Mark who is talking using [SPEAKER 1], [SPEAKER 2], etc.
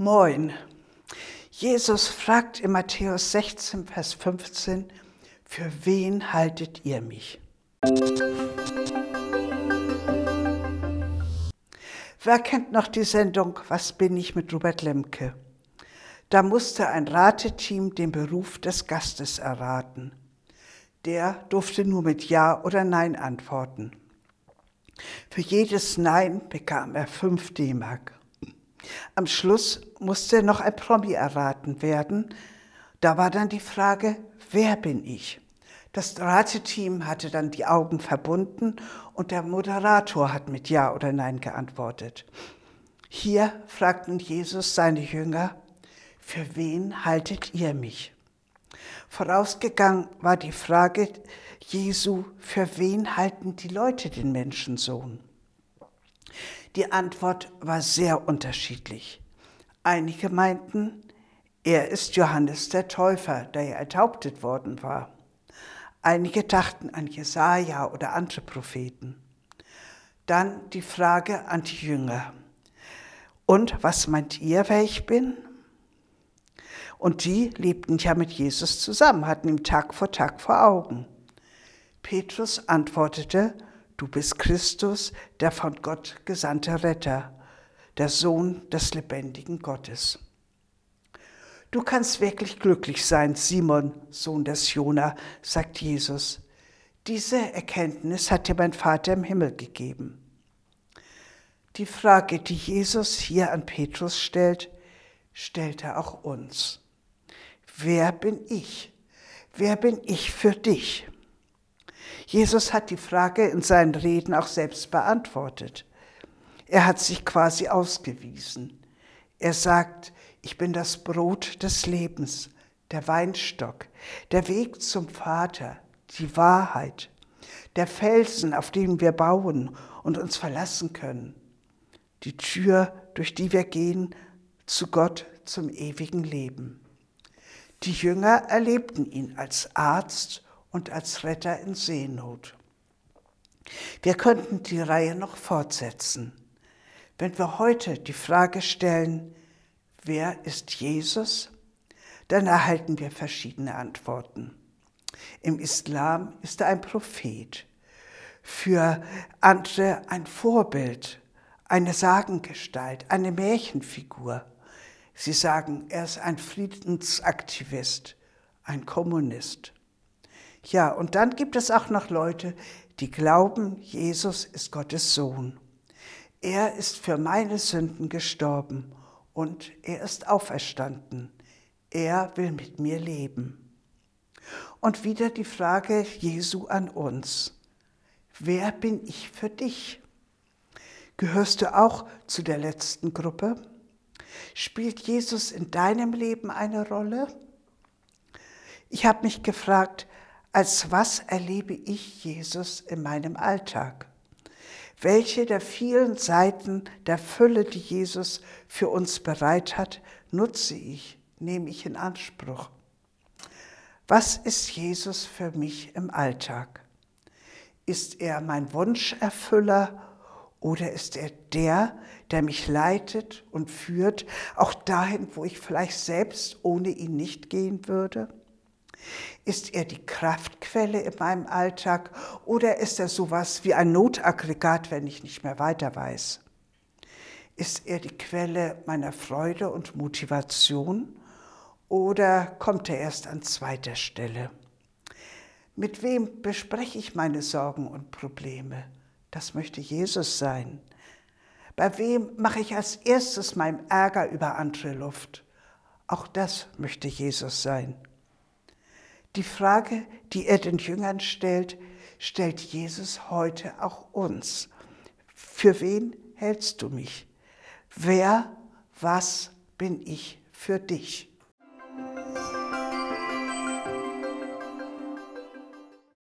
[SPEAKER 1] Moin. Jesus fragt in Matthäus 16, Vers 15, für wen haltet ihr mich? Wer kennt noch die Sendung Was bin ich mit Robert Lemke? Da musste ein Rateteam den Beruf des Gastes erraten. Der durfte nur mit Ja oder Nein antworten. Für jedes Nein bekam er 5 D-Mark. Am Schluss musste noch ein Promi erraten werden. Da war dann die Frage, wer bin ich? Das Rateteam hatte dann die Augen verbunden und der Moderator hat mit Ja oder Nein geantwortet. Hier fragten Jesus seine Jünger, für wen haltet ihr mich? Vorausgegangen war die Frage Jesu, für wen halten die Leute den Menschensohn? Die Antwort war sehr unterschiedlich. Einige meinten, er ist Johannes der Täufer, der ja enthauptet worden war. Einige dachten an Jesaja oder andere Propheten. Dann die Frage an die Jünger. Und was meint ihr, wer ich bin? Und die lebten ja mit Jesus zusammen, hatten ihn Tag vor Tag vor Augen. Petrus antwortete, Du bist Christus, der von Gott gesandte Retter, der Sohn des lebendigen Gottes. Du kannst wirklich glücklich sein, Simon, Sohn des Jona, sagt Jesus. Diese Erkenntnis hat dir mein Vater im Himmel gegeben. Die Frage, die Jesus hier an Petrus stellt, stellt er auch uns. Wer bin ich? Wer bin ich für dich? Jesus hat die Frage in seinen Reden auch selbst beantwortet. Er hat sich quasi ausgewiesen. Er sagt, ich bin das Brot des Lebens, der Weinstock, der Weg zum Vater, die Wahrheit, der Felsen, auf dem wir bauen und uns verlassen können, die Tür, durch die wir gehen zu Gott zum ewigen Leben. Die Jünger erlebten ihn als Arzt und als Retter in Seenot. Wir könnten die Reihe noch fortsetzen. Wenn wir heute die Frage stellen, wer ist Jesus, dann erhalten wir verschiedene Antworten. Im Islam ist er ein Prophet, für andere ein Vorbild, eine Sagengestalt, eine Märchenfigur. Sie sagen, er ist ein Friedensaktivist, ein Kommunist. Ja, und dann gibt es auch noch Leute, die glauben, Jesus ist Gottes Sohn. Er ist für meine Sünden gestorben und er ist auferstanden. Er will mit mir leben. Und wieder die Frage Jesu an uns. Wer bin ich für dich? Gehörst du auch zu der letzten Gruppe? Spielt Jesus in deinem Leben eine Rolle? Ich habe mich gefragt, als was erlebe ich Jesus in meinem Alltag? Welche der vielen Seiten der Fülle, die Jesus für uns bereit hat, nutze ich, nehme ich in Anspruch? Was ist Jesus für mich im Alltag? Ist er mein Wunscherfüller oder ist er der, der mich leitet und führt, auch dahin, wo ich vielleicht selbst ohne ihn nicht gehen würde? Ist er die Kraftquelle in meinem Alltag oder ist er sowas wie ein Notaggregat, wenn ich nicht mehr weiter weiß? Ist er die Quelle meiner Freude und Motivation oder kommt er erst an zweiter Stelle? Mit wem bespreche ich meine Sorgen und Probleme? Das möchte Jesus sein. Bei wem mache ich als erstes meinem Ärger über andere Luft? Auch das möchte Jesus sein. Die Frage, die er den Jüngern stellt, stellt Jesus heute auch uns. Für wen hältst du mich? Wer, was bin ich für dich?